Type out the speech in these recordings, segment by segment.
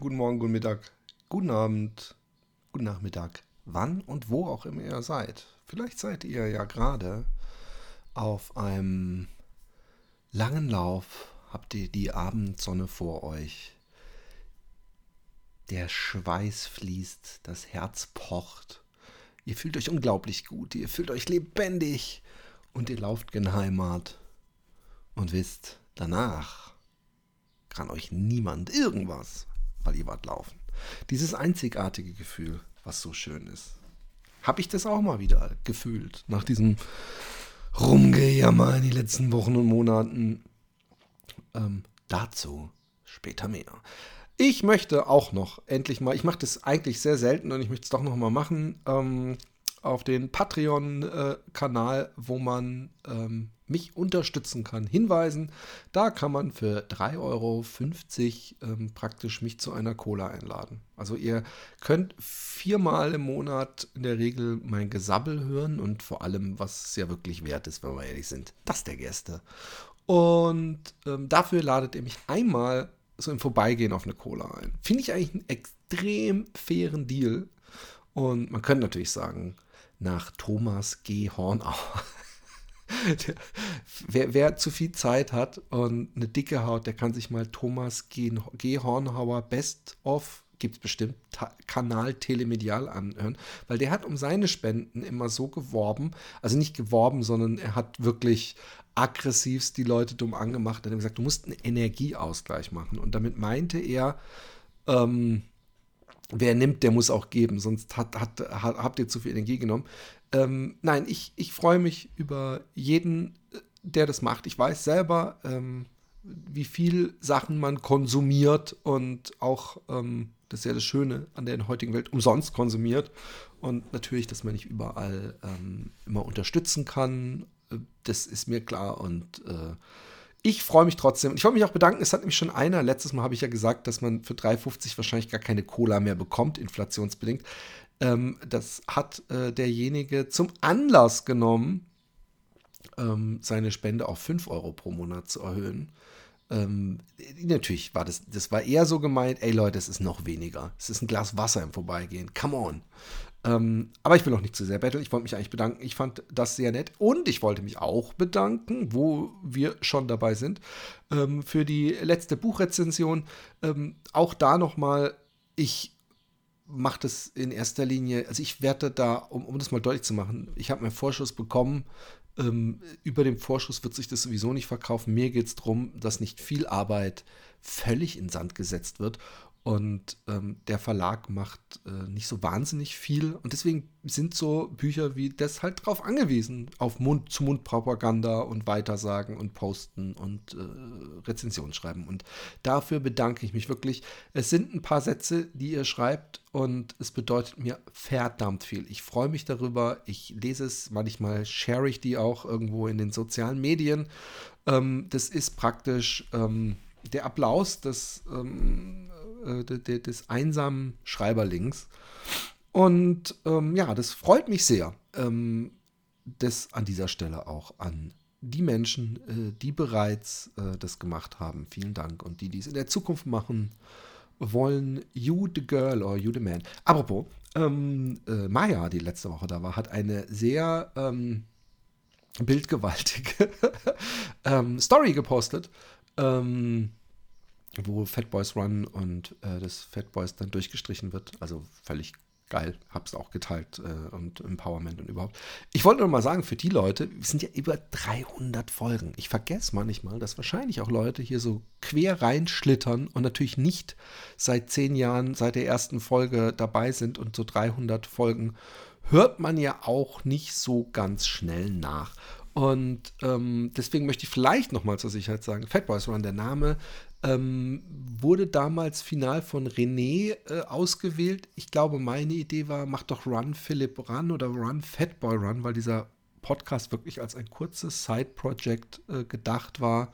Guten Morgen, guten Mittag, guten Abend, guten Nachmittag, wann und wo auch immer ihr seid. Vielleicht seid ihr ja gerade auf einem langen Lauf, habt ihr die Abendsonne vor euch. Der Schweiß fließt, das Herz pocht. Ihr fühlt euch unglaublich gut, ihr fühlt euch lebendig und ihr lauft gen Heimat und wisst, danach kann euch niemand irgendwas weil ihr wart laufen. Dieses einzigartige Gefühl, was so schön ist. Habe ich das auch mal wieder gefühlt, nach diesem Rumgejammer in den letzten Wochen und Monaten. Ähm, dazu später mehr. Ich möchte auch noch endlich mal, ich mache das eigentlich sehr selten und ich möchte es doch noch mal machen, ähm, auf den Patreon-Kanal, wo man ähm, mich unterstützen kann, hinweisen. Da kann man für 3,50 Euro ähm, praktisch mich zu einer Cola einladen. Also ihr könnt viermal im Monat in der Regel mein Gesabbel hören und vor allem, was es ja wirklich wert ist, wenn wir ehrlich sind, das der Gäste. Und ähm, dafür ladet ihr mich einmal so im Vorbeigehen auf eine Cola ein. Finde ich eigentlich einen extrem fairen Deal. Und man könnte natürlich sagen, nach Thomas G. Hornauer. wer, wer, zu viel Zeit hat und eine dicke Haut, der kann sich mal Thomas G. Hornhauer Best of gibt es bestimmt Kanal Telemedial anhören, weil der hat um seine Spenden immer so geworben, also nicht geworben, sondern er hat wirklich aggressivst die Leute dumm angemacht. Er hat gesagt, du musst einen Energieausgleich machen. Und damit meinte er, ähm, wer nimmt, der muss auch geben, sonst hat, hat, hat, habt ihr zu viel Energie genommen. Ähm, nein, ich, ich freue mich über jeden, äh, der das macht. Ich weiß selber, ähm, wie viel Sachen man konsumiert und auch, ähm, das ist ja das Schöne an der heutigen Welt, umsonst konsumiert. Und natürlich, dass man nicht überall ähm, immer unterstützen kann, äh, das ist mir klar und äh, ich freue mich trotzdem. Ich wollte mich auch bedanken. Es hat nämlich schon einer, letztes Mal habe ich ja gesagt, dass man für 3,50 wahrscheinlich gar keine Cola mehr bekommt, inflationsbedingt. Ähm, das hat äh, derjenige zum Anlass genommen, ähm, seine Spende auf 5 Euro pro Monat zu erhöhen. Ähm, natürlich war das, das war eher so gemeint, ey Leute, es ist noch weniger. Es ist ein Glas Wasser im Vorbeigehen. Come on. Ähm, aber ich will auch nicht zu sehr betteln. Ich wollte mich eigentlich bedanken. Ich fand das sehr nett. Und ich wollte mich auch bedanken, wo wir schon dabei sind, ähm, für die letzte Buchrezension. Ähm, auch da nochmal, ich mache das in erster Linie, also ich werde da, um, um das mal deutlich zu machen, ich habe meinen Vorschuss bekommen. Ähm, über dem Vorschuss wird sich das sowieso nicht verkaufen. Mir geht es darum, dass nicht viel Arbeit völlig in Sand gesetzt wird und ähm, der Verlag macht äh, nicht so wahnsinnig viel. Und deswegen sind so Bücher wie das halt drauf angewiesen, auf Mund-zu-Mund-Propaganda und Weitersagen und Posten und äh, Rezensionen schreiben. Und dafür bedanke ich mich wirklich. Es sind ein paar Sätze, die ihr schreibt und es bedeutet mir verdammt viel. Ich freue mich darüber. Ich lese es, manchmal share ich die auch irgendwo in den sozialen Medien. Ähm, das ist praktisch ähm, der Applaus des ähm, äh, des einsamen Schreiberlings. Und ähm, ja, das freut mich sehr. Ähm, das an dieser Stelle auch an die Menschen, äh, die bereits äh, das gemacht haben. Vielen Dank. Und die, die es in der Zukunft machen wollen, you the girl or you the man. Apropos, ähm, äh, Maya, die letzte Woche da war, hat eine sehr ähm, bildgewaltige ähm, Story gepostet. Ähm, wo Fat Boys Run und äh, das Fat Boys dann durchgestrichen wird. Also völlig geil. Hab's auch geteilt äh, und Empowerment und überhaupt. Ich wollte nur mal sagen, für die Leute, es sind ja über 300 Folgen. Ich vergesse manchmal, dass wahrscheinlich auch Leute hier so quer reinschlittern und natürlich nicht seit zehn Jahren, seit der ersten Folge dabei sind und so 300 Folgen hört man ja auch nicht so ganz schnell nach. Und ähm, deswegen möchte ich vielleicht nochmal zur Sicherheit sagen, Fatboys Run, der Name, ähm, wurde damals final von René äh, ausgewählt. Ich glaube, meine Idee war, mach doch Run Philipp Run oder Run Fatboy Run, weil dieser Podcast wirklich als ein kurzes Side-Project äh, gedacht war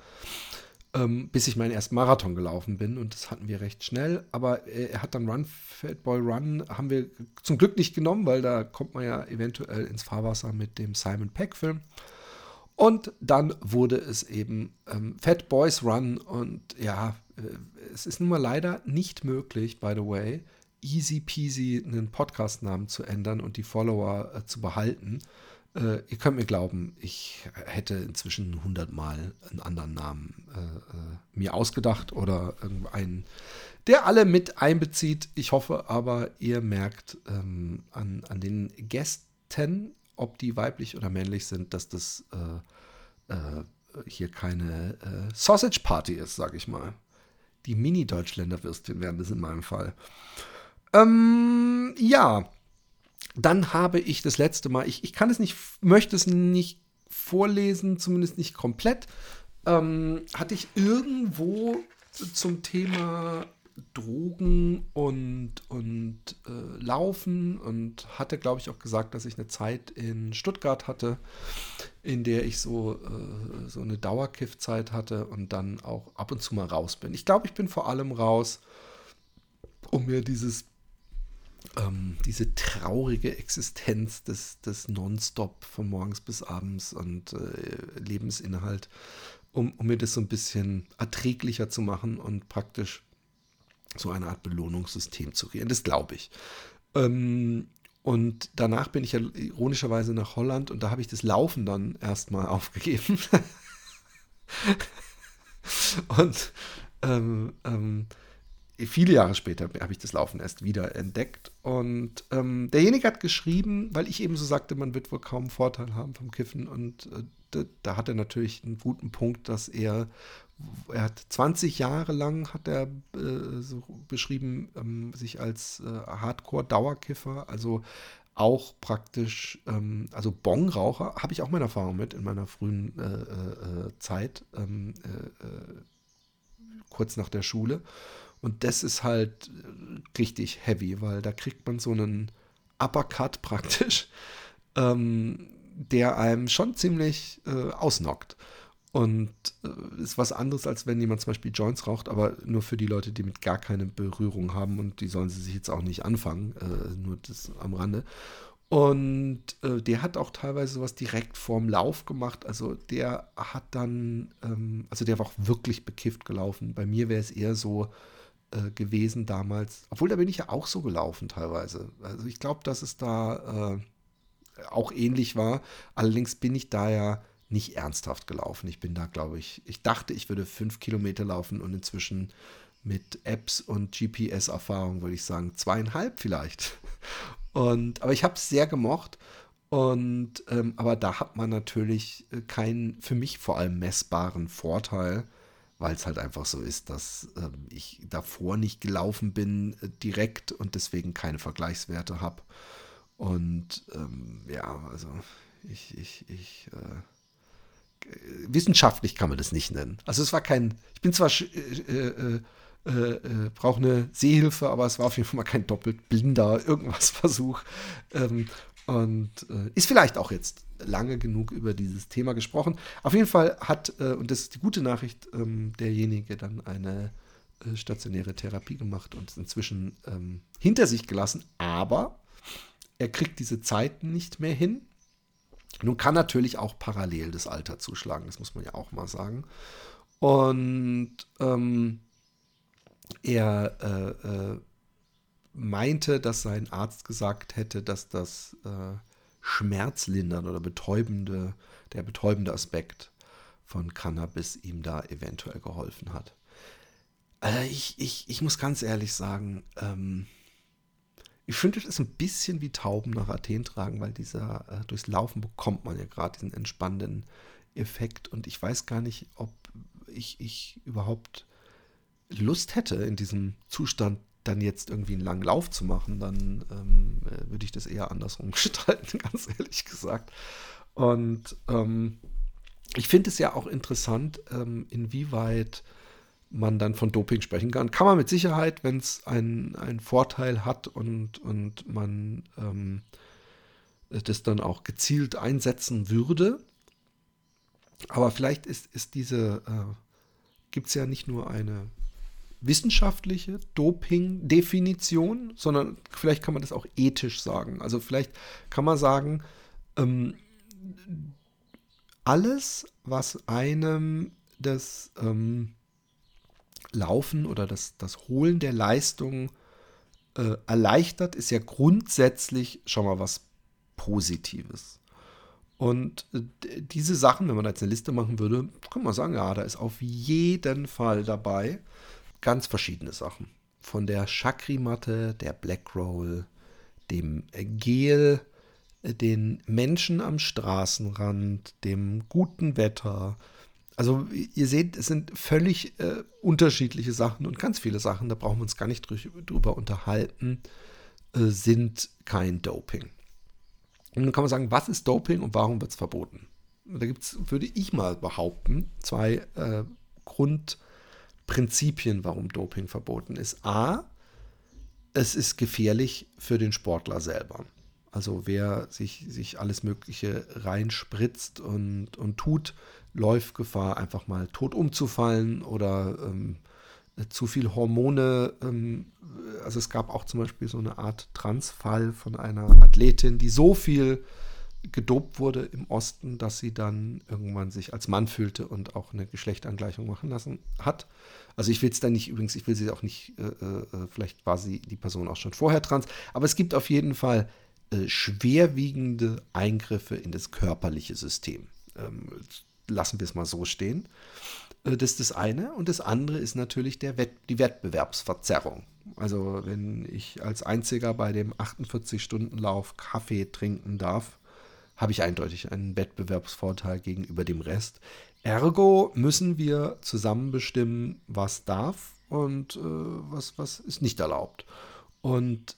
ähm, bis ich meinen ersten Marathon gelaufen bin. Und das hatten wir recht schnell. Aber er hat dann Run, Fat Boy Run, haben wir zum Glück nicht genommen, weil da kommt man ja eventuell ins Fahrwasser mit dem Simon Peck-Film. Und dann wurde es eben ähm, Fat Boys Run. Und ja, äh, es ist nun mal leider nicht möglich, by the way, easy peasy einen Podcast-Namen zu ändern und die Follower äh, zu behalten. Äh, ihr könnt mir glauben, ich hätte inzwischen hundertmal einen anderen Namen äh, äh, mir ausgedacht oder einen, der alle mit einbezieht. Ich hoffe aber, ihr merkt ähm, an, an den Gästen, ob die weiblich oder männlich sind, dass das äh, äh hier keine äh, Sausage Party ist, sag ich mal. Die Mini-Deutschländer-Würstchen wären das in meinem Fall. Ähm, ja, dann habe ich das letzte Mal, ich, ich kann es nicht, möchte es nicht vorlesen, zumindest nicht komplett, ähm, hatte ich irgendwo zum Thema Drogen und, und äh, Laufen und hatte, glaube ich, auch gesagt, dass ich eine Zeit in Stuttgart hatte, in der ich so, äh, so eine Dauerkiff-Zeit hatte und dann auch ab und zu mal raus bin. Ich glaube, ich bin vor allem raus, um mir dieses ähm, diese traurige Existenz des, des Nonstop von morgens bis abends und äh, Lebensinhalt, um, um mir das so ein bisschen erträglicher zu machen und praktisch so eine Art Belohnungssystem zu kreieren. Das glaube ich. Ähm, und danach bin ich ja ironischerweise nach Holland und da habe ich das Laufen dann erstmal aufgegeben. und ähm, ähm, viele Jahre später habe ich das Laufen erst wieder entdeckt. Und ähm, derjenige hat geschrieben, weil ich eben so sagte, man wird wohl kaum Vorteil haben vom Kiffen. Und äh, da, hat er natürlich einen guten Punkt, dass er, er hat 20 Jahre lang, hat er äh, so beschrieben, ähm, sich als äh, Hardcore-Dauerkiffer, also auch praktisch, ähm, also Bongraucher, habe ich auch meine Erfahrung mit in meiner frühen äh, äh, äh, Zeit, ähm, kurz nach der Schule. Und das ist halt richtig heavy, weil da kriegt man so einen Uppercut praktisch, ähm, der einem schon ziemlich äh, ausnockt. Und äh, ist was anderes, als wenn jemand zum Beispiel Joints raucht, aber nur für die Leute, die mit gar keine Berührung haben und die sollen sie sich jetzt auch nicht anfangen, äh, nur das am Rande. Und äh, der hat auch teilweise sowas direkt vorm Lauf gemacht. Also der hat dann, ähm, also der war auch wirklich bekifft gelaufen. Bei mir wäre es eher so, äh, gewesen damals. Obwohl, da bin ich ja auch so gelaufen teilweise. Also ich glaube, dass es da äh, auch ähnlich war. Allerdings bin ich da ja nicht ernsthaft gelaufen. Ich bin da, glaube ich, ich dachte, ich würde fünf Kilometer laufen und inzwischen mit Apps und GPS-Erfahrung würde ich sagen zweieinhalb vielleicht. Und, aber ich habe es sehr gemocht. Und ähm, aber da hat man natürlich äh, keinen für mich vor allem messbaren Vorteil, weil es halt einfach so ist, dass ähm, ich davor nicht gelaufen bin äh, direkt und deswegen keine Vergleichswerte habe. Und ähm, ja, also ich, ich, ich, äh, wissenschaftlich kann man das nicht nennen. Also es war kein, ich bin zwar äh, äh, äh, äh, brauche eine Sehhilfe, aber es war auf jeden Fall mal kein doppelt blinder irgendwas Versuch. Ähm, und äh, ist vielleicht auch jetzt lange genug über dieses Thema gesprochen. Auf jeden Fall hat, und das ist die gute Nachricht, ähm, derjenige dann eine stationäre Therapie gemacht und inzwischen ähm, hinter sich gelassen. Aber er kriegt diese Zeiten nicht mehr hin. Nun kann natürlich auch parallel das Alter zuschlagen, das muss man ja auch mal sagen. Und ähm, er äh, äh meinte, dass sein Arzt gesagt hätte, dass das äh, schmerzlindern oder betäubende, der betäubende Aspekt von Cannabis ihm da eventuell geholfen hat. Also ich, ich, ich muss ganz ehrlich sagen, ähm, ich finde, es ist ein bisschen wie Tauben nach Athen tragen, weil dieser äh, durchs Laufen bekommt man ja gerade diesen entspannenden Effekt und ich weiß gar nicht, ob ich, ich überhaupt Lust hätte, in diesem Zustand dann jetzt irgendwie einen langen Lauf zu machen, dann ähm, äh, würde ich das eher andersrum gestalten, ganz ehrlich gesagt. Und ähm, ich finde es ja auch interessant, ähm, inwieweit man dann von Doping sprechen kann. Kann man mit Sicherheit, wenn es einen Vorteil hat und, und man ähm, das dann auch gezielt einsetzen würde. Aber vielleicht ist, ist diese, äh, gibt es ja nicht nur eine wissenschaftliche Doping-Definition, sondern vielleicht kann man das auch ethisch sagen. Also vielleicht kann man sagen, ähm, alles, was einem das ähm, Laufen oder das, das Holen der Leistung äh, erleichtert, ist ja grundsätzlich schon mal was Positives. Und äh, diese Sachen, wenn man jetzt eine Liste machen würde, kann man sagen, ja, da ist auf jeden Fall dabei ganz verschiedene Sachen. Von der Chakri-Matte, der Black Roll, dem Gel, äh, den Menschen am Straßenrand, dem guten Wetter. Also ihr seht, es sind völlig äh, unterschiedliche Sachen und ganz viele Sachen, da brauchen wir uns gar nicht drüber unterhalten, äh, sind kein Doping. Und dann kann man sagen, was ist Doping und warum wird es verboten? Da gibt es, würde ich mal behaupten, zwei äh, Grundprinzipien, warum Doping verboten ist. A, es ist gefährlich für den Sportler selber. Also wer sich, sich alles Mögliche reinspritzt und, und tut, läuft Gefahr, einfach mal tot umzufallen oder ähm, zu viel Hormone. Ähm, also es gab auch zum Beispiel so eine Art Transfall von einer Athletin, die so viel gedopt wurde im Osten, dass sie dann irgendwann sich als Mann fühlte und auch eine Geschlechtangleichung machen lassen hat. Also ich will es da nicht, übrigens, ich will sie auch nicht, äh, äh, vielleicht war sie die Person auch schon vorher trans, aber es gibt auf jeden Fall äh, schwerwiegende Eingriffe in das körperliche System. Ähm, lassen wir es mal so stehen. Äh, das ist das eine. Und das andere ist natürlich der Wett die Wettbewerbsverzerrung. Also wenn ich als Einziger bei dem 48-Stunden-Lauf Kaffee trinken darf, habe ich eindeutig einen Wettbewerbsvorteil gegenüber dem Rest. Ergo müssen wir zusammen bestimmen, was darf und äh, was, was ist nicht erlaubt. Und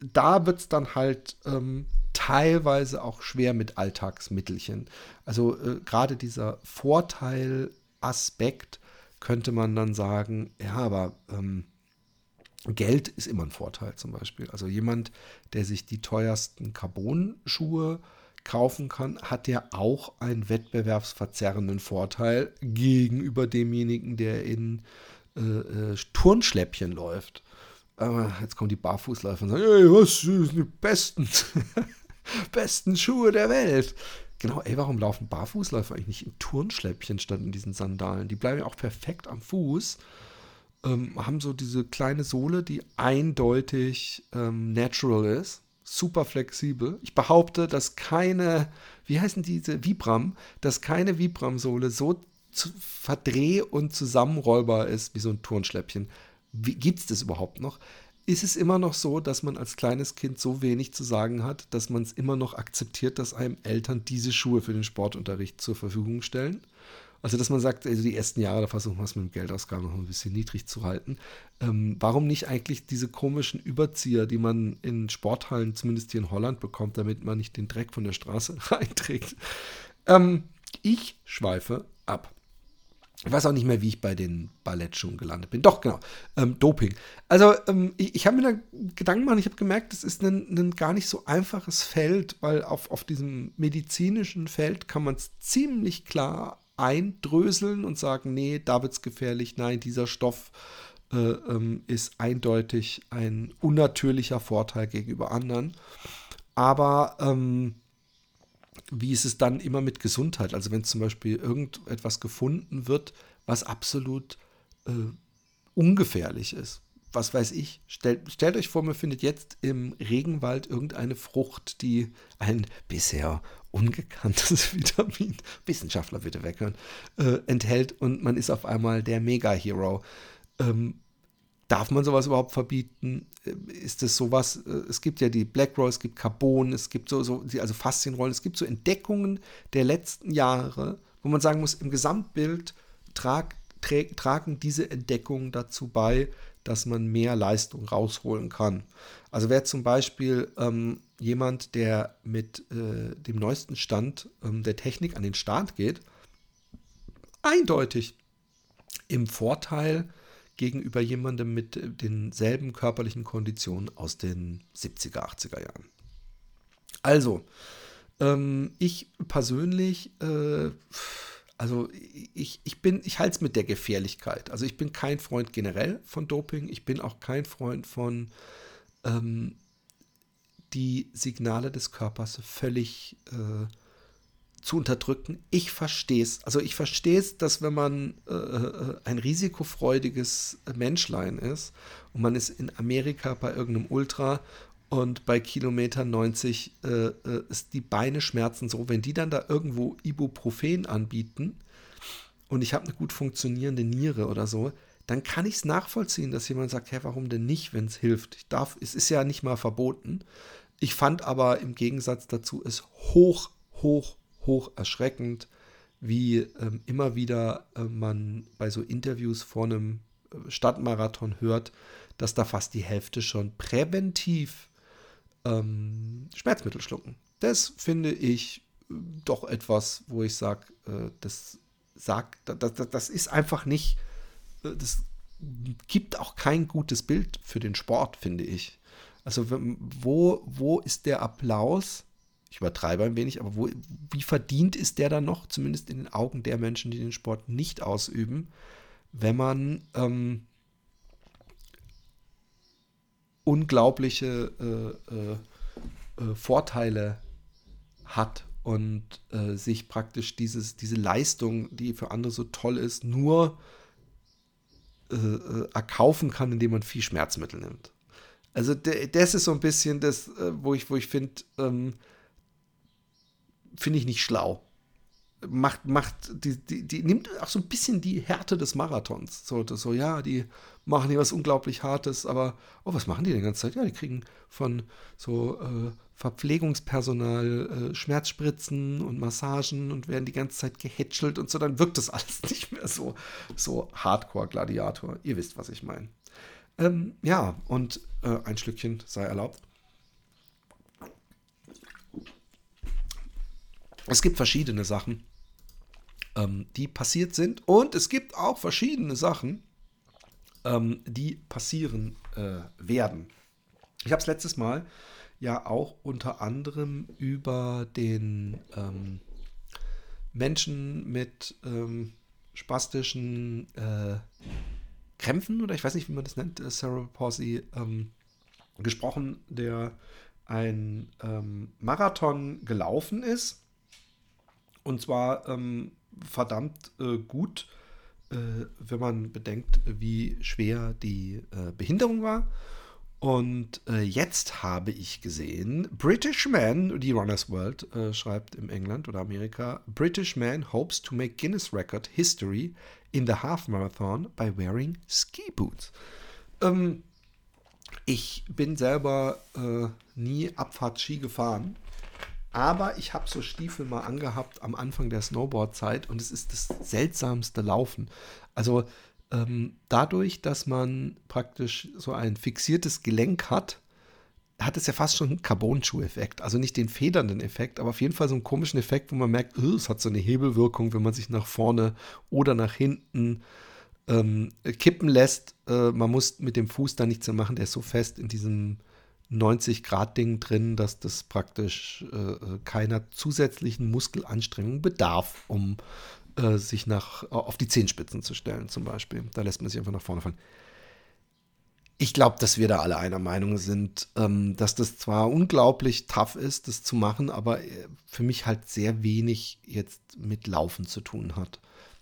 da wird es dann halt ähm, teilweise auch schwer mit Alltagsmittelchen. Also äh, gerade dieser Vorteil Aspekt könnte man dann sagen, ja, aber ähm, Geld ist immer ein Vorteil zum Beispiel. Also jemand, der sich die teuersten Carbon-Schuhe kaufen kann, hat ja auch einen wettbewerbsverzerrenden Vorteil gegenüber demjenigen, der in äh, äh, Turnschläppchen läuft. Aber jetzt kommen die Barfußläufer und sagen, hey, was sind die besten, besten Schuhe der Welt? Genau, ey, warum laufen Barfußläufer eigentlich nicht in Turnschläppchen statt in diesen Sandalen? Die bleiben ja auch perfekt am Fuß. Ähm, haben so diese kleine Sohle, die eindeutig ähm, natural ist. Super flexibel. Ich behaupte, dass keine, wie heißen diese Vibram, dass keine Vibram-Sohle so verdreh- und zusammenrollbar ist wie so ein Turnschläppchen. Gibt es das überhaupt noch? Ist es immer noch so, dass man als kleines Kind so wenig zu sagen hat, dass man es immer noch akzeptiert, dass einem Eltern diese Schuhe für den Sportunterricht zur Verfügung stellen? Also, dass man sagt, also die ersten Jahre, da versuchen wir es mit dem Geldausgaben noch ein bisschen niedrig zu halten. Ähm, warum nicht eigentlich diese komischen Überzieher, die man in Sporthallen, zumindest hier in Holland, bekommt, damit man nicht den Dreck von der Straße reinträgt? Ähm, ich schweife ab. Ich weiß auch nicht mehr, wie ich bei den Ballettschuhen gelandet bin. Doch, genau. Ähm, Doping. Also, ähm, ich, ich habe mir da Gedanken gemacht, ich habe gemerkt, es ist ein, ein, gar nicht so einfaches Feld, weil auf, auf diesem medizinischen Feld kann man es ziemlich klar eindröseln und sagen, nee, da wird es gefährlich, nein, dieser Stoff äh, ähm, ist eindeutig ein unnatürlicher Vorteil gegenüber anderen. Aber ähm, wie ist es dann immer mit Gesundheit? Also wenn zum Beispiel irgendetwas gefunden wird, was absolut äh, ungefährlich ist. Was weiß ich, stellt, stellt euch vor, man findet jetzt im Regenwald irgendeine Frucht, die ein bisher ungekanntes Vitamin, Wissenschaftler bitte weghören, äh, enthält und man ist auf einmal der Mega-Hero. Ähm, Darf man sowas überhaupt verbieten? Äh, ist es sowas? Äh, es gibt ja die Black Roll, es gibt Carbon, es gibt so, so also Faszienrollen, es gibt so Entdeckungen der letzten Jahre, wo man sagen muss, im Gesamtbild trag, tra tragen diese Entdeckungen dazu bei, dass man mehr Leistung rausholen kann. Also wer zum Beispiel ähm, jemand, der mit äh, dem neuesten Stand ähm, der Technik an den Start geht, eindeutig im Vorteil gegenüber jemandem mit äh, denselben körperlichen Konditionen aus den 70er, 80er Jahren. Also, ähm, ich persönlich, äh, also ich, ich bin, ich halte es mit der Gefährlichkeit. Also ich bin kein Freund generell von Doping. Ich bin auch kein Freund von ähm, die Signale des Körpers völlig äh, zu unterdrücken. Ich verstehe es. Also ich verstehe es, dass wenn man äh, äh, ein risikofreudiges Menschlein ist und man ist in Amerika bei irgendeinem Ultra und bei Kilometer 90 äh, äh, ist die Beine schmerzen so, wenn die dann da irgendwo Ibuprofen anbieten und ich habe eine gut funktionierende Niere oder so, dann kann ich es nachvollziehen, dass jemand sagt, hey, warum denn nicht, wenn es hilft? Ich darf, es ist ja nicht mal verboten. Ich fand aber im Gegensatz dazu es hoch, hoch, hoch erschreckend, wie ähm, immer wieder äh, man bei so Interviews vor einem äh, Stadtmarathon hört, dass da fast die Hälfte schon präventiv ähm, Schmerzmittel schlucken. Das finde ich äh, doch etwas, wo ich sage, äh, das sagt, das, das, das ist einfach nicht, äh, das gibt auch kein gutes Bild für den Sport, finde ich. Also wo, wo ist der Applaus? Ich übertreibe ein wenig, aber wo, wie verdient ist der dann noch, zumindest in den Augen der Menschen, die den Sport nicht ausüben, wenn man ähm, unglaubliche äh, äh, äh, Vorteile hat und äh, sich praktisch dieses, diese Leistung, die für andere so toll ist, nur äh, äh, erkaufen kann, indem man viel Schmerzmittel nimmt. Also das ist so ein bisschen das, wo ich, wo ich finde, ähm, finde ich nicht schlau macht, macht, die, die, die nimmt auch so ein bisschen die Härte des Marathons. So, das so, ja, die machen hier was unglaublich Hartes, aber, oh, was machen die die ganze Zeit? Ja, die kriegen von so äh, Verpflegungspersonal äh, Schmerzspritzen und Massagen und werden die ganze Zeit gehätschelt und so, dann wirkt das alles nicht mehr so, so Hardcore-Gladiator. Ihr wisst, was ich meine. Ähm, ja, und äh, ein Schlückchen sei erlaubt. Es gibt verschiedene Sachen, ähm, die passiert sind. Und es gibt auch verschiedene Sachen, ähm, die passieren äh, werden. Ich habe es letztes Mal ja auch unter anderem über den ähm, Menschen mit ähm, spastischen äh, Krämpfen oder ich weiß nicht, wie man das nennt, äh, Cerebral Palsy, ähm, gesprochen, der ein ähm, Marathon gelaufen ist. Und zwar ähm, verdammt äh, gut, äh, wenn man bedenkt, wie schwer die äh, Behinderung war. Und äh, jetzt habe ich gesehen, British Man, die Runners World äh, schreibt im England oder Amerika, British Man hopes to make Guinness Record History in the Half Marathon by wearing Ski Boots. Ähm, ich bin selber äh, nie Abfahrtski gefahren aber ich habe so Stiefel mal angehabt am Anfang der Snowboard-Zeit und es ist das seltsamste Laufen. Also ähm, dadurch, dass man praktisch so ein fixiertes Gelenk hat, hat es ja fast schon einen Carbon-Schuh-Effekt. Also nicht den federnden Effekt, aber auf jeden Fall so einen komischen Effekt, wo man merkt, oh, es hat so eine Hebelwirkung, wenn man sich nach vorne oder nach hinten ähm, kippen lässt. Äh, man muss mit dem Fuß da nichts mehr machen, der ist so fest in diesem 90-Grad-Ding drin, dass das praktisch äh, keiner zusätzlichen Muskelanstrengung bedarf, um äh, sich nach, auf die Zehenspitzen zu stellen, zum Beispiel. Da lässt man sich einfach nach vorne fallen. Ich glaube, dass wir da alle einer Meinung sind, ähm, dass das zwar unglaublich tough ist, das zu machen, aber äh, für mich halt sehr wenig jetzt mit Laufen zu tun hat.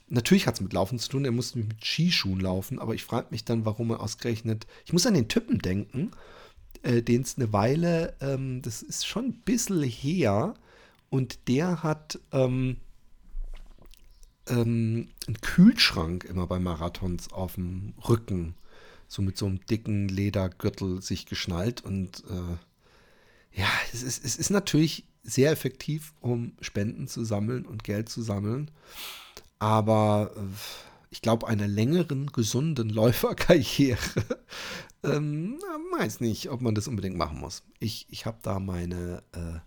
Natürlich hat es mit Laufen zu tun, er musste mit Skischuhen laufen, aber ich frage mich dann, warum er ausgerechnet. Ich muss an den Typen denken, äh, den es eine Weile, ähm, das ist schon ein bisschen her, und der hat ähm, ähm, einen Kühlschrank immer bei Marathons auf dem Rücken, so mit so einem dicken Ledergürtel sich geschnallt. Und äh, ja, es ist, es ist natürlich sehr effektiv, um Spenden zu sammeln und Geld zu sammeln. Aber ich glaube, einer längeren, gesunden Läuferkarriere. Ähm, weiß nicht, ob man das unbedingt machen muss. Ich, ich habe da meine, äh,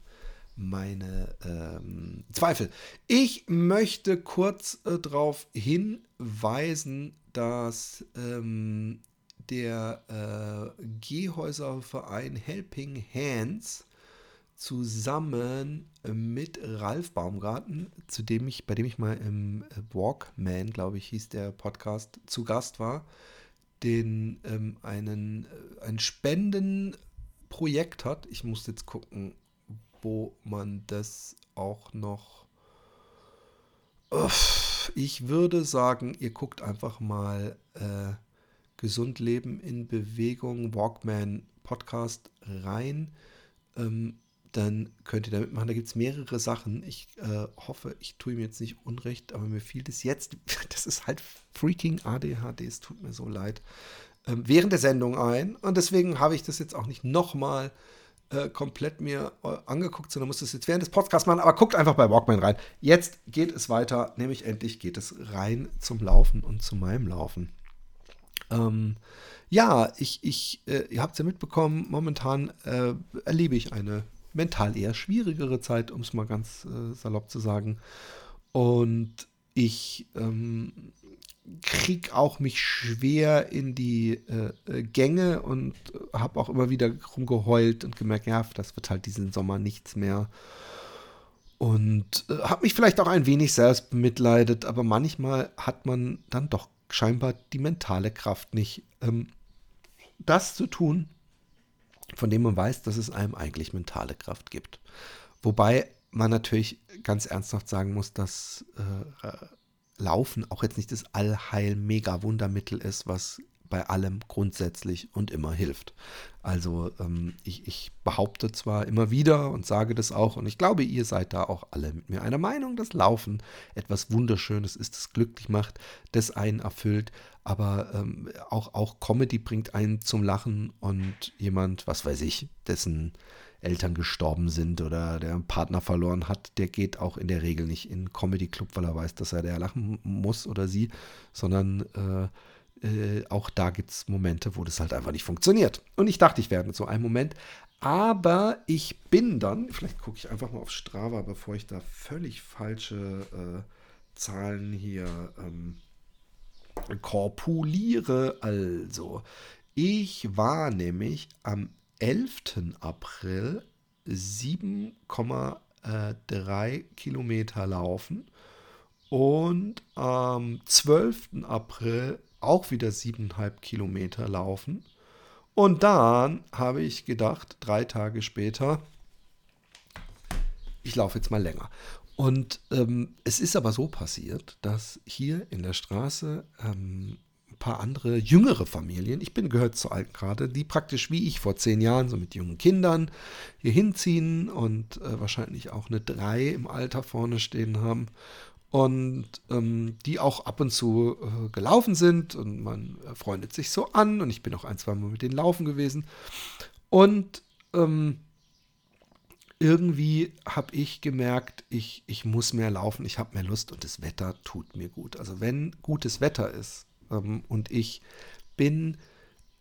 meine ähm, Zweifel. Ich möchte kurz äh, darauf hinweisen, dass ähm, der äh, Gehhäuserverein Helping Hands zusammen mit Ralf Baumgarten, zu dem ich, bei dem ich mal im Walkman, glaube ich, hieß der Podcast, zu Gast war, den ähm, einen äh, ein Spendenprojekt hat. Ich muss jetzt gucken, wo man das auch noch. Ich würde sagen, ihr guckt einfach mal äh, Gesund Leben in Bewegung, Walkman Podcast rein. Ähm, dann könnt ihr damit machen. Da gibt es mehrere Sachen. Ich äh, hoffe, ich tue ihm jetzt nicht Unrecht, aber mir fiel das jetzt, das ist halt freaking ADHD, es tut mir so leid, ähm, während der Sendung ein. Und deswegen habe ich das jetzt auch nicht nochmal äh, komplett mir äh, angeguckt, sondern muss das jetzt während des Podcasts machen. Aber guckt einfach bei Walkman rein. Jetzt geht es weiter, nämlich endlich geht es rein zum Laufen und zu meinem Laufen. Ähm, ja, ich, ich, äh, ihr habt es ja mitbekommen, momentan äh, erlebe ich eine mental eher schwierigere Zeit, um es mal ganz äh, salopp zu sagen. Und ich ähm, krieg auch mich schwer in die äh, äh Gänge und habe auch immer wieder rumgeheult und gemerkt, ja, das wird halt diesen Sommer nichts mehr. Und äh, habe mich vielleicht auch ein wenig selbst bemitleidet, aber manchmal hat man dann doch scheinbar die mentale Kraft nicht, ähm, das zu tun, von dem man weiß, dass es einem eigentlich mentale Kraft gibt. Wobei man natürlich ganz ernsthaft sagen muss, dass äh, Laufen auch jetzt nicht das Allheil-Mega-Wundermittel ist, was bei allem grundsätzlich und immer hilft. Also ähm, ich, ich, behaupte zwar immer wieder und sage das auch, und ich glaube, ihr seid da auch alle mit mir einer Meinung, dass Laufen etwas Wunderschönes ist, das glücklich macht, das einen erfüllt, aber ähm, auch, auch Comedy bringt einen zum Lachen und jemand, was weiß ich, dessen Eltern gestorben sind oder der einen Partner verloren hat, der geht auch in der Regel nicht in Comedy-Club, weil er weiß, dass er der lachen muss oder sie, sondern äh, äh, auch da gibt es Momente, wo das halt einfach nicht funktioniert. Und ich dachte, ich werde so ein Moment. Aber ich bin dann, vielleicht gucke ich einfach mal auf Strava, bevor ich da völlig falsche äh, Zahlen hier ähm, korpuliere. Also, ich war nämlich am 11. April 7,3 Kilometer laufen und am 12. April auch wieder 7,5 Kilometer laufen. Und dann habe ich gedacht, drei Tage später, ich laufe jetzt mal länger. Und ähm, es ist aber so passiert, dass hier in der Straße ähm, paar andere jüngere Familien, ich bin gehört zu alt gerade, die praktisch wie ich vor zehn Jahren, so mit jungen Kindern, hier hinziehen und äh, wahrscheinlich auch eine drei im Alter vorne stehen haben. Und ähm, die auch ab und zu äh, gelaufen sind und man freundet sich so an und ich bin auch ein, zwei Mal mit denen laufen gewesen. Und ähm, irgendwie habe ich gemerkt, ich, ich muss mehr laufen, ich habe mehr Lust und das Wetter tut mir gut. Also wenn gutes Wetter ist, ähm, und ich bin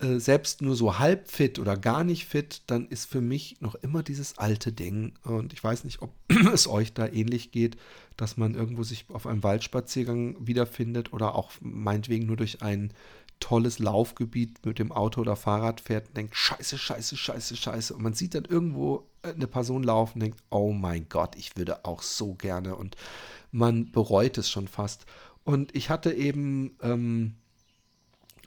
äh, selbst nur so halb fit oder gar nicht fit, dann ist für mich noch immer dieses alte Ding. Und ich weiß nicht, ob es euch da ähnlich geht, dass man irgendwo sich auf einem Waldspaziergang wiederfindet oder auch meinetwegen nur durch ein tolles Laufgebiet mit dem Auto oder Fahrrad fährt und denkt, scheiße, scheiße, scheiße, scheiße. Und man sieht dann irgendwo eine Person laufen und denkt, oh mein Gott, ich würde auch so gerne. Und man bereut es schon fast. Und ich hatte eben ähm,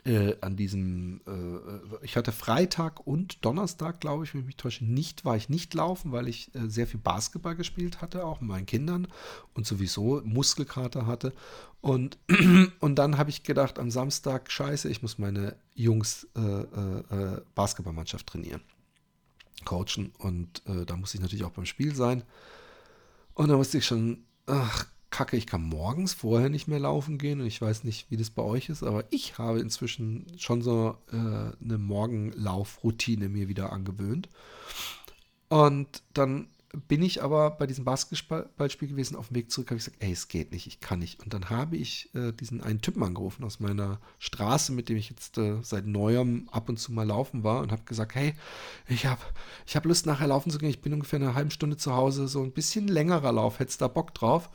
äh, an diesem, äh, ich hatte Freitag und Donnerstag, glaube ich, wenn ich mich täusche, nicht, war ich nicht laufen, weil ich äh, sehr viel Basketball gespielt hatte, auch mit meinen Kindern und sowieso Muskelkater hatte. Und, und dann habe ich gedacht, am Samstag, scheiße, ich muss meine Jungs äh, äh, äh, Basketballmannschaft trainieren, coachen und da muss ich natürlich auch beim Spiel sein. Und da musste ich schon, ach kacke, ich kann morgens vorher nicht mehr laufen gehen und ich weiß nicht, wie das bei euch ist, aber ich habe inzwischen schon so äh, eine Morgenlaufroutine mir wieder angewöhnt. Und dann bin ich aber bei diesem Basketballspiel gewesen, auf dem Weg zurück habe ich gesagt, ey, es geht nicht, ich kann nicht. Und dann habe ich äh, diesen einen Typen angerufen aus meiner Straße, mit dem ich jetzt äh, seit neuem ab und zu mal laufen war und habe gesagt, hey, ich habe ich hab Lust nachher laufen zu gehen, ich bin ungefähr eine halbe Stunde zu Hause, so ein bisschen längerer Lauf, hättest da Bock drauf?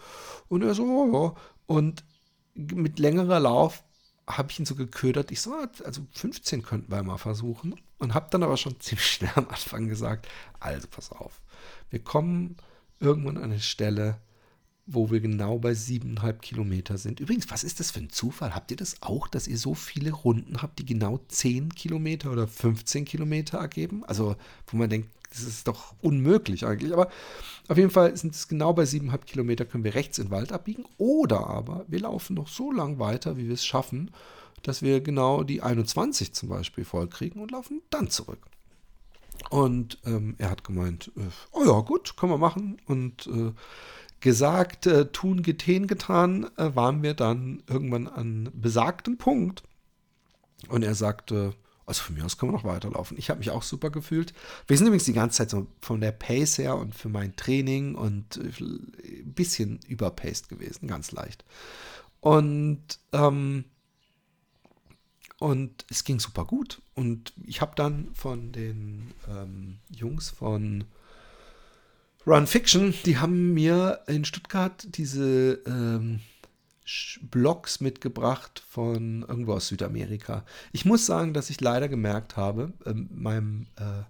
Und er so, oh, ja. Und mit längerer Lauf habe ich ihn so geködert. Ich so, ah, also 15 könnten wir mal versuchen. Und habe dann aber schon ziemlich schnell am Anfang gesagt, also pass auf. Wir kommen irgendwann an eine Stelle, wo wir genau bei siebeneinhalb Kilometer sind. Übrigens, was ist das für ein Zufall? Habt ihr das auch, dass ihr so viele Runden habt, die genau 10 Kilometer oder 15 Kilometer ergeben? Also, wo man denkt, das ist doch unmöglich eigentlich. Aber auf jeden Fall sind es genau bei siebeneinhalb Kilometer, können wir rechts in den Wald abbiegen. Oder aber wir laufen noch so lang weiter, wie wir es schaffen, dass wir genau die 21 zum Beispiel vollkriegen und laufen dann zurück. Und ähm, er hat gemeint, äh, oh ja, gut, können wir machen. Und äh, gesagt, äh, tun, getehen, getan, äh, waren wir dann irgendwann an besagtem Punkt. Und er sagte, also von mir aus können wir noch weiterlaufen. Ich habe mich auch super gefühlt. Wir sind übrigens die ganze Zeit so von der Pace her und für mein Training und äh, ein bisschen überpaced gewesen, ganz leicht. Und, ähm, und es ging super gut. Und ich habe dann von den ähm, Jungs von Run Fiction, die haben mir in Stuttgart diese ähm, Blogs mitgebracht von irgendwo aus Südamerika. Ich muss sagen, dass ich leider gemerkt habe, äh, meinem äh,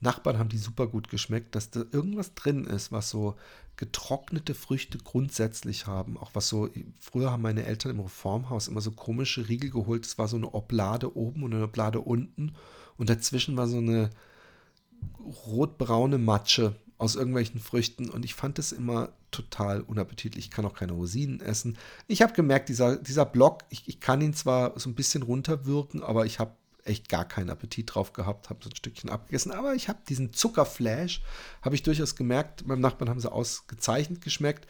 Nachbarn haben die super gut geschmeckt, dass da irgendwas drin ist, was so getrocknete Früchte grundsätzlich haben. Auch was so, früher haben meine Eltern im Reformhaus immer so komische Riegel geholt. Es war so eine Oblade oben und eine Oblade unten. Und dazwischen war so eine rotbraune Matsche aus irgendwelchen Früchten und ich fand es immer total unappetitlich. Ich kann auch keine Rosinen essen. Ich habe gemerkt, dieser, dieser Block, ich, ich kann ihn zwar so ein bisschen runterwirken, aber ich habe echt gar keinen Appetit drauf gehabt, habe so ein Stückchen abgegessen. Aber ich habe diesen Zuckerflash, habe ich durchaus gemerkt. Meinem Nachbarn haben sie ausgezeichnet geschmeckt.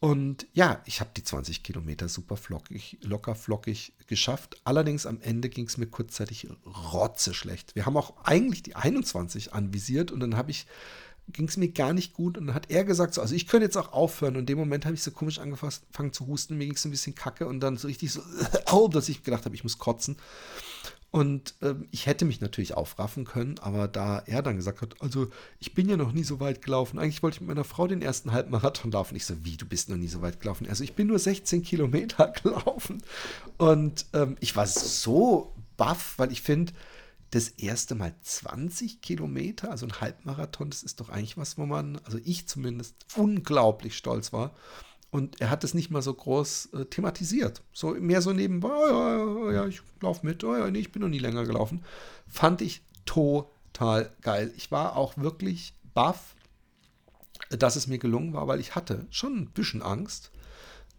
Und ja, ich habe die 20 Kilometer super flockig, locker flockig geschafft. Allerdings am Ende ging es mir kurzzeitig rotze schlecht. Wir haben auch eigentlich die 21 anvisiert und dann habe ich ging es mir gar nicht gut. Und dann hat er gesagt, so, also ich könnte jetzt auch aufhören. Und in dem Moment habe ich so komisch angefangen zu husten. Mir ging es ein bisschen kacke und dann so richtig so, dass ich gedacht habe, ich muss kotzen. Und äh, ich hätte mich natürlich aufraffen können, aber da er dann gesagt hat, also ich bin ja noch nie so weit gelaufen. Eigentlich wollte ich mit meiner Frau den ersten Halbmarathon laufen. Ich so, wie, du bist noch nie so weit gelaufen? Also ich bin nur 16 Kilometer gelaufen. Und ähm, ich war so baff, weil ich finde, das erste Mal 20 Kilometer, also ein Halbmarathon, das ist doch eigentlich was, wo man, also ich zumindest, unglaublich stolz war. Und er hat es nicht mal so groß äh, thematisiert. So mehr so nebenbei, oh, ja, ja, ich laufe mit, oh, ja, nee, ich bin noch nie länger gelaufen. Fand ich total geil. Ich war auch wirklich baff, dass es mir gelungen war, weil ich hatte schon ein bisschen Angst,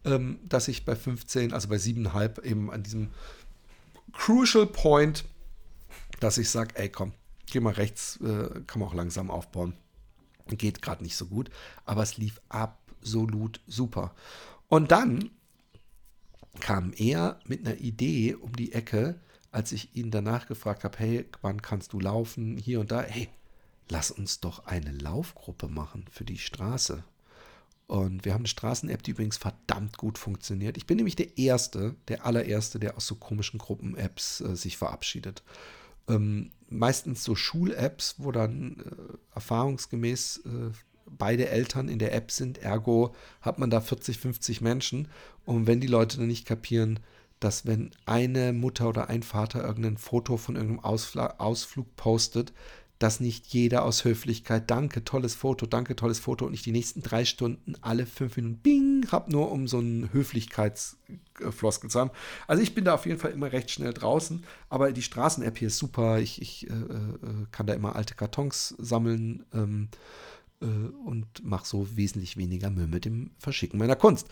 ähm, dass ich bei 15, also bei 7,5 eben an diesem Crucial Point dass ich sage, ey komm, geh mal rechts, äh, kann man auch langsam aufbauen. Geht gerade nicht so gut, aber es lief absolut super. Und dann kam er mit einer Idee um die Ecke, als ich ihn danach gefragt habe, hey, wann kannst du laufen, hier und da, hey, lass uns doch eine Laufgruppe machen für die Straße. Und wir haben eine Straßen-App, die übrigens verdammt gut funktioniert. Ich bin nämlich der Erste, der allererste, der aus so komischen Gruppen-Apps äh, sich verabschiedet ähm, meistens so Schul-Apps, wo dann äh, erfahrungsgemäß äh, beide Eltern in der App sind. Ergo hat man da 40, 50 Menschen. Und wenn die Leute dann nicht kapieren, dass wenn eine Mutter oder ein Vater irgendein Foto von irgendeinem Ausfl Ausflug postet, dass nicht jeder aus Höflichkeit, danke, tolles Foto, danke, tolles Foto und ich die nächsten drei Stunden alle fünf Minuten bing hab, nur um so einen Höflichkeitsfloskel zu haben. Also ich bin da auf jeden Fall immer recht schnell draußen, aber die Straßen-App hier ist super. Ich, ich äh, äh, kann da immer alte Kartons sammeln ähm, äh, und mache so wesentlich weniger Müll mit dem Verschicken meiner Kunst.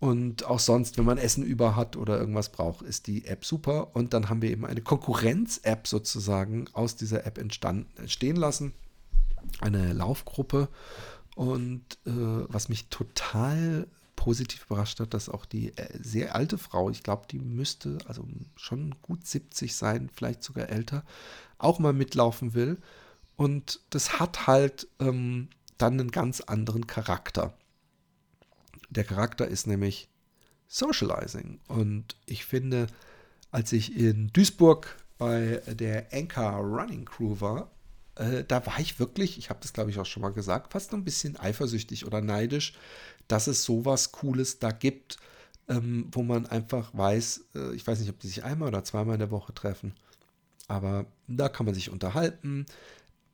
Und auch sonst, wenn man Essen über hat oder irgendwas braucht, ist die App super. Und dann haben wir eben eine Konkurrenz-App sozusagen aus dieser App entstehen lassen. Eine Laufgruppe. Und äh, was mich total positiv überrascht hat, dass auch die äh, sehr alte Frau, ich glaube, die müsste also schon gut 70 sein, vielleicht sogar älter, auch mal mitlaufen will. Und das hat halt ähm, dann einen ganz anderen Charakter. Der Charakter ist nämlich Socializing. Und ich finde, als ich in Duisburg bei der Anchor Running Crew war, äh, da war ich wirklich, ich habe das glaube ich auch schon mal gesagt, fast ein bisschen eifersüchtig oder neidisch, dass es sowas Cooles da gibt, ähm, wo man einfach weiß, äh, ich weiß nicht, ob die sich einmal oder zweimal in der Woche treffen, aber da kann man sich unterhalten.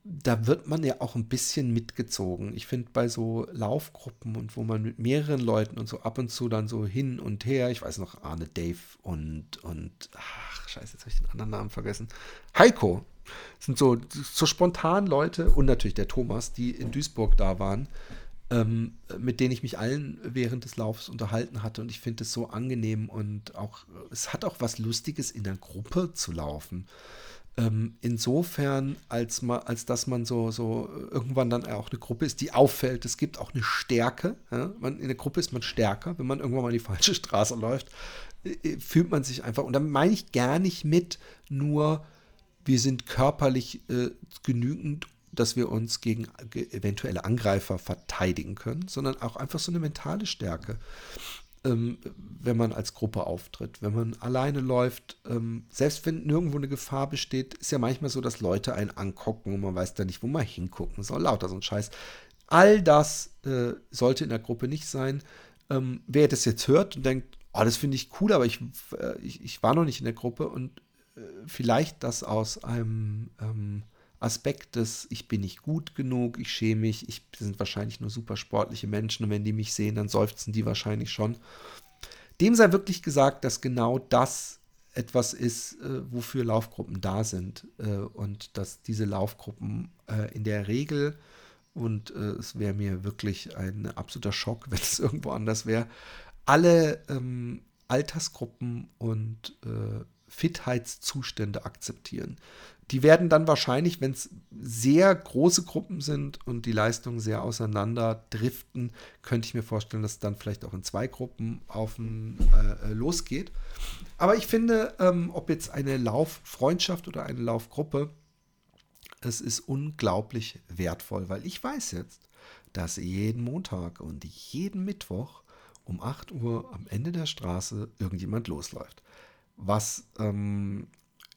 Da wird man ja auch ein bisschen mitgezogen. Ich finde bei so Laufgruppen und wo man mit mehreren Leuten und so ab und zu dann so hin und her, ich weiß noch, Arne, Dave und, und ach, scheiße, jetzt habe ich den anderen Namen vergessen. Heiko, sind so, so spontan Leute und natürlich der Thomas, die in Duisburg da waren, ähm, mit denen ich mich allen während des Laufs unterhalten hatte. Und ich finde es so angenehm und auch, es hat auch was Lustiges, in der Gruppe zu laufen. Ähm, insofern, als, man, als dass man so, so irgendwann dann auch eine Gruppe ist, die auffällt. Es gibt auch eine Stärke. Ja? Man, in der Gruppe ist man stärker. Wenn man irgendwann mal die falsche Straße läuft, äh, äh, fühlt man sich einfach. Und da meine ich gar nicht mit nur, wir sind körperlich äh, genügend, dass wir uns gegen eventuelle Angreifer verteidigen können, sondern auch einfach so eine mentale Stärke, ähm, wenn man als Gruppe auftritt. Wenn man alleine läuft, ähm, selbst wenn nirgendwo eine Gefahr besteht, ist ja manchmal so, dass Leute einen angucken und man weiß da nicht, wo man hingucken soll. Lauter so ein Scheiß. All das äh, sollte in der Gruppe nicht sein. Ähm, wer das jetzt hört und denkt, oh, das finde ich cool, aber ich, äh, ich, ich, war noch nicht in der Gruppe und äh, vielleicht das aus einem ähm, Aspekt des, ich bin nicht gut genug, ich schäme mich, ich sind wahrscheinlich nur super sportliche Menschen und wenn die mich sehen, dann seufzen die wahrscheinlich schon. Dem sei wirklich gesagt, dass genau das etwas ist, äh, wofür Laufgruppen da sind äh, und dass diese Laufgruppen äh, in der Regel, und äh, es wäre mir wirklich ein absoluter Schock, wenn es irgendwo anders wäre, alle ähm, Altersgruppen und äh, Fitheitszustände akzeptieren. Die werden dann wahrscheinlich, wenn es sehr große Gruppen sind und die Leistungen sehr auseinander driften, könnte ich mir vorstellen, dass es dann vielleicht auch in zwei Gruppen auf ein, äh, losgeht. Aber ich finde, ähm, ob jetzt eine Lauffreundschaft oder eine Laufgruppe, es ist unglaublich wertvoll, weil ich weiß jetzt, dass jeden Montag und jeden Mittwoch um 8 Uhr am Ende der Straße irgendjemand losläuft was ähm,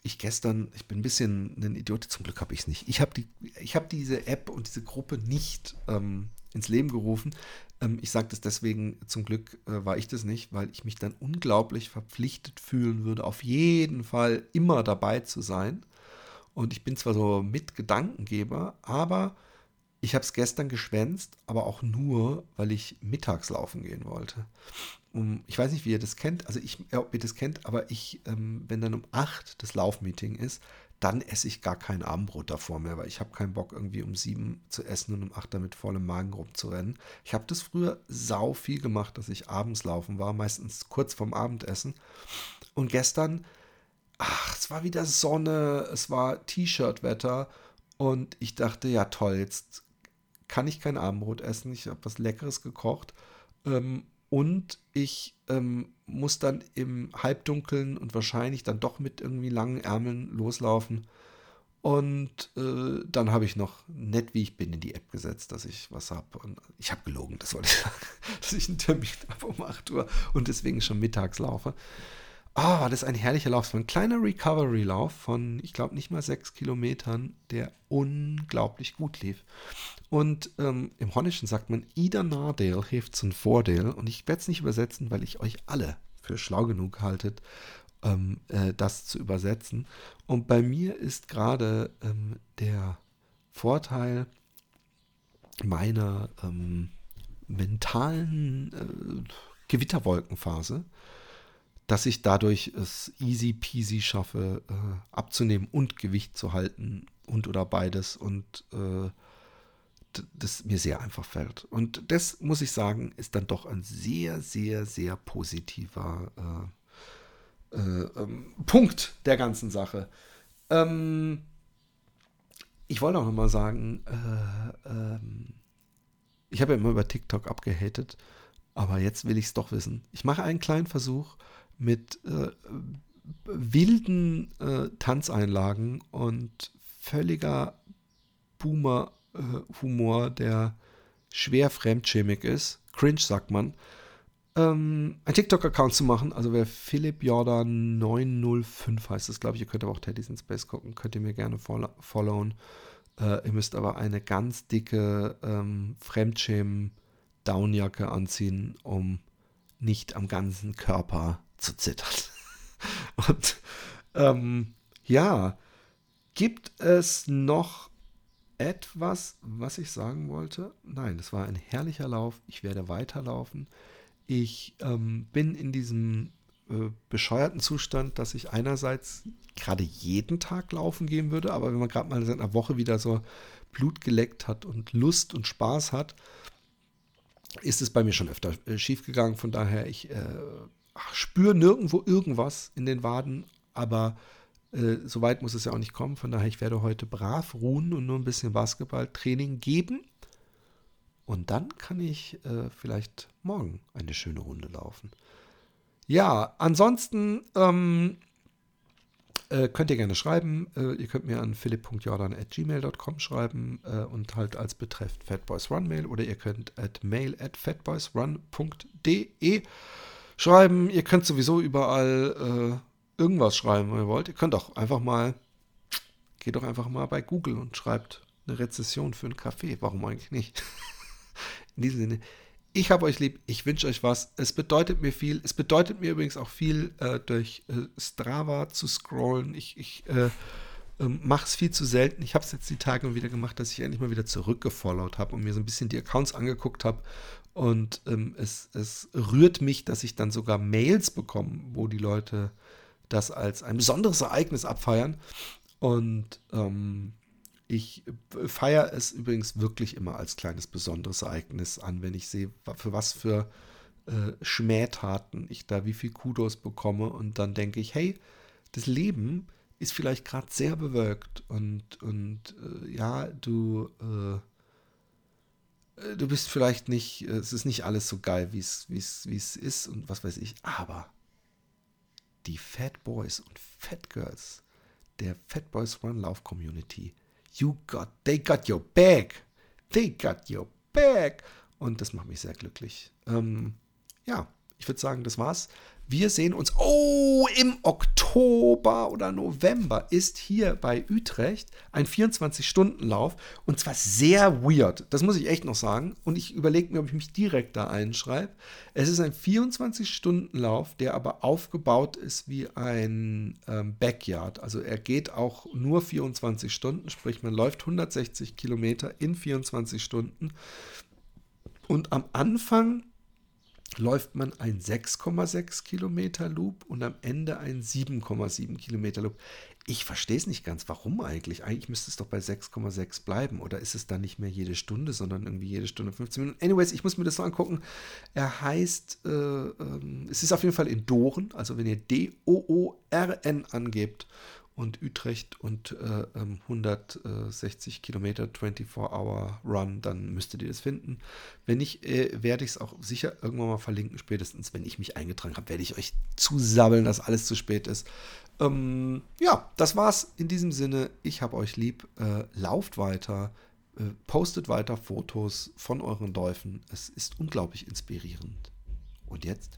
ich gestern, ich bin ein bisschen ein Idiot, zum Glück habe ich es nicht. Ich habe die, ich diese App und diese Gruppe nicht ähm, ins Leben gerufen. Ähm, ich sage das deswegen, zum Glück äh, war ich das nicht, weil ich mich dann unglaublich verpflichtet fühlen würde, auf jeden Fall immer dabei zu sein. Und ich bin zwar so Mitgedankengeber, aber ich habe es gestern geschwänzt, aber auch nur, weil ich mittags laufen gehen wollte um, ich weiß nicht, wie ihr das kennt, also ich, ob ihr das kennt, aber ich, ähm, wenn dann um 8 das Laufmeeting ist, dann esse ich gar kein Abendbrot davor mehr, weil ich habe keinen Bock, irgendwie um 7 zu essen und um 8 damit vollem Magen rumzurennen. Ich habe das früher sau viel gemacht, dass ich abends laufen war, meistens kurz vorm Abendessen. Und gestern, ach, es war wieder Sonne, es war T-Shirt-Wetter und ich dachte, ja toll, jetzt kann ich kein Abendbrot essen, ich habe was Leckeres gekocht. Ähm, und ich ähm, muss dann im Halbdunkeln und wahrscheinlich dann doch mit irgendwie langen Ärmeln loslaufen. Und äh, dann habe ich noch nett, wie ich bin, in die App gesetzt, dass ich was habe. Und ich habe gelogen, das wollte ich sagen, dass ich einen Termin habe um 8 Uhr und deswegen schon mittags laufe. Ah, oh, das ein herrlicher Lauf. ein kleiner Recovery-Lauf von, ich glaube, nicht mal sechs Kilometern, der unglaublich gut lief. Und ähm, im Holländischen sagt man, Ida Nardale hilft zum Vordeel. Und ich werde es nicht übersetzen, weil ich euch alle für schlau genug haltet, ähm, äh, das zu übersetzen. Und bei mir ist gerade ähm, der Vorteil meiner ähm, mentalen äh, Gewitterwolkenphase, dass ich dadurch es easy peasy schaffe, äh, abzunehmen und Gewicht zu halten und oder beides und äh, das mir sehr einfach fällt. Und das, muss ich sagen, ist dann doch ein sehr, sehr, sehr positiver äh, äh, ähm, Punkt der ganzen Sache. Ähm, ich wollte auch noch mal sagen, äh, ähm, ich habe ja immer über TikTok abgehatet, aber jetzt will ich es doch wissen. Ich mache einen kleinen Versuch mit äh, wilden äh, Tanzeinlagen und völliger Boomer äh, der schwer fremdschämig ist, cringe sagt man, ähm, einen TikTok-Account zu machen. Also wer Philipp Jordan 905 heißt es, glaube ich, ihr könnt aber auch Teddy's in Space gucken, könnt ihr mir gerne followen. Äh, ihr müsst aber eine ganz dicke ähm, Fremdschämen-Downjacke anziehen, um nicht am ganzen Körper zu zittern. Und ähm, ja, gibt es noch etwas, was ich sagen wollte? Nein, es war ein herrlicher Lauf. Ich werde weiterlaufen. Ich ähm, bin in diesem äh, bescheuerten Zustand, dass ich einerseits gerade jeden Tag laufen gehen würde, aber wenn man gerade mal seit einer Woche wieder so Blut geleckt hat und Lust und Spaß hat, ist es bei mir schon öfter äh, schief. Von daher, ich äh, spüre nirgendwo irgendwas in den Waden, aber äh, so weit muss es ja auch nicht kommen. Von daher, ich werde heute brav ruhen und nur ein bisschen Basketballtraining geben. Und dann kann ich äh, vielleicht morgen eine schöne Runde laufen. Ja, ansonsten ähm, äh, könnt ihr gerne schreiben. Äh, ihr könnt mir an philipp.jordan.gmail.com schreiben äh, und halt als Betreff Fatboys Run Mail oder ihr könnt at mail at fatboysrun.de schreiben. Ihr könnt sowieso überall äh, irgendwas schreiben, wenn ihr wollt. Ihr könnt auch einfach mal, geht doch einfach mal bei Google und schreibt eine Rezession für einen Kaffee. Warum eigentlich nicht? In diesem Sinne, ich habe euch lieb, ich wünsche euch was. Es bedeutet mir viel. Es bedeutet mir übrigens auch viel, äh, durch äh, Strava zu scrollen. Ich, ich äh, ähm, mache es viel zu selten. Ich habe es jetzt die Tage wieder gemacht, dass ich endlich mal wieder zurückgefollowt habe und mir so ein bisschen die Accounts angeguckt habe. Und ähm, es, es rührt mich, dass ich dann sogar Mails bekomme, wo die Leute das als ein besonderes Ereignis abfeiern. Und ähm, ich feiere es übrigens wirklich immer als kleines besonderes Ereignis an, wenn ich sehe, für was für äh, Schmähtaten ich da wie viel Kudos bekomme und dann denke ich, hey, das Leben ist vielleicht gerade sehr bewölkt und, und äh, ja, du, äh, du bist vielleicht nicht, äh, es ist nicht alles so geil, wie es ist und was weiß ich, aber die Fat Boys und Fat Girls der Fat Boys Run Lauf Community, You got, they got your back. They got your back. Und das macht mich sehr glücklich. Ähm, ja, ich würde sagen, das war's. Wir sehen uns. Oh, im Oktober oder November ist hier bei Utrecht ein 24-Stunden-Lauf und zwar sehr weird. Das muss ich echt noch sagen. Und ich überlege mir, ob ich mich direkt da einschreibe. Es ist ein 24-Stunden-Lauf, der aber aufgebaut ist wie ein ähm, Backyard. Also er geht auch nur 24 Stunden, sprich man läuft 160 Kilometer in 24 Stunden. Und am Anfang läuft man ein 6,6 Kilometer Loop und am Ende ein 7,7 Kilometer Loop. Ich verstehe es nicht ganz. Warum eigentlich? Eigentlich müsste es doch bei 6,6 bleiben. Oder ist es dann nicht mehr jede Stunde, sondern irgendwie jede Stunde 15 Minuten? Anyways, ich muss mir das so angucken. Er heißt, äh, äh, es ist auf jeden Fall in Doren. Also wenn ihr D-O-O-R-N angebt und Utrecht und äh, 160 ähm, Kilometer 24-Hour-Run, dann müsstet ihr das finden. Wenn nicht, äh, werde ich es auch sicher irgendwann mal verlinken. Spätestens, wenn ich mich eingetragen habe, werde ich euch zusabbeln, dass alles zu spät ist. Ähm, ja, das war's in diesem Sinne. Ich habe euch lieb. Äh, lauft weiter. Äh, postet weiter Fotos von euren Läufen. Es ist unglaublich inspirierend. Und jetzt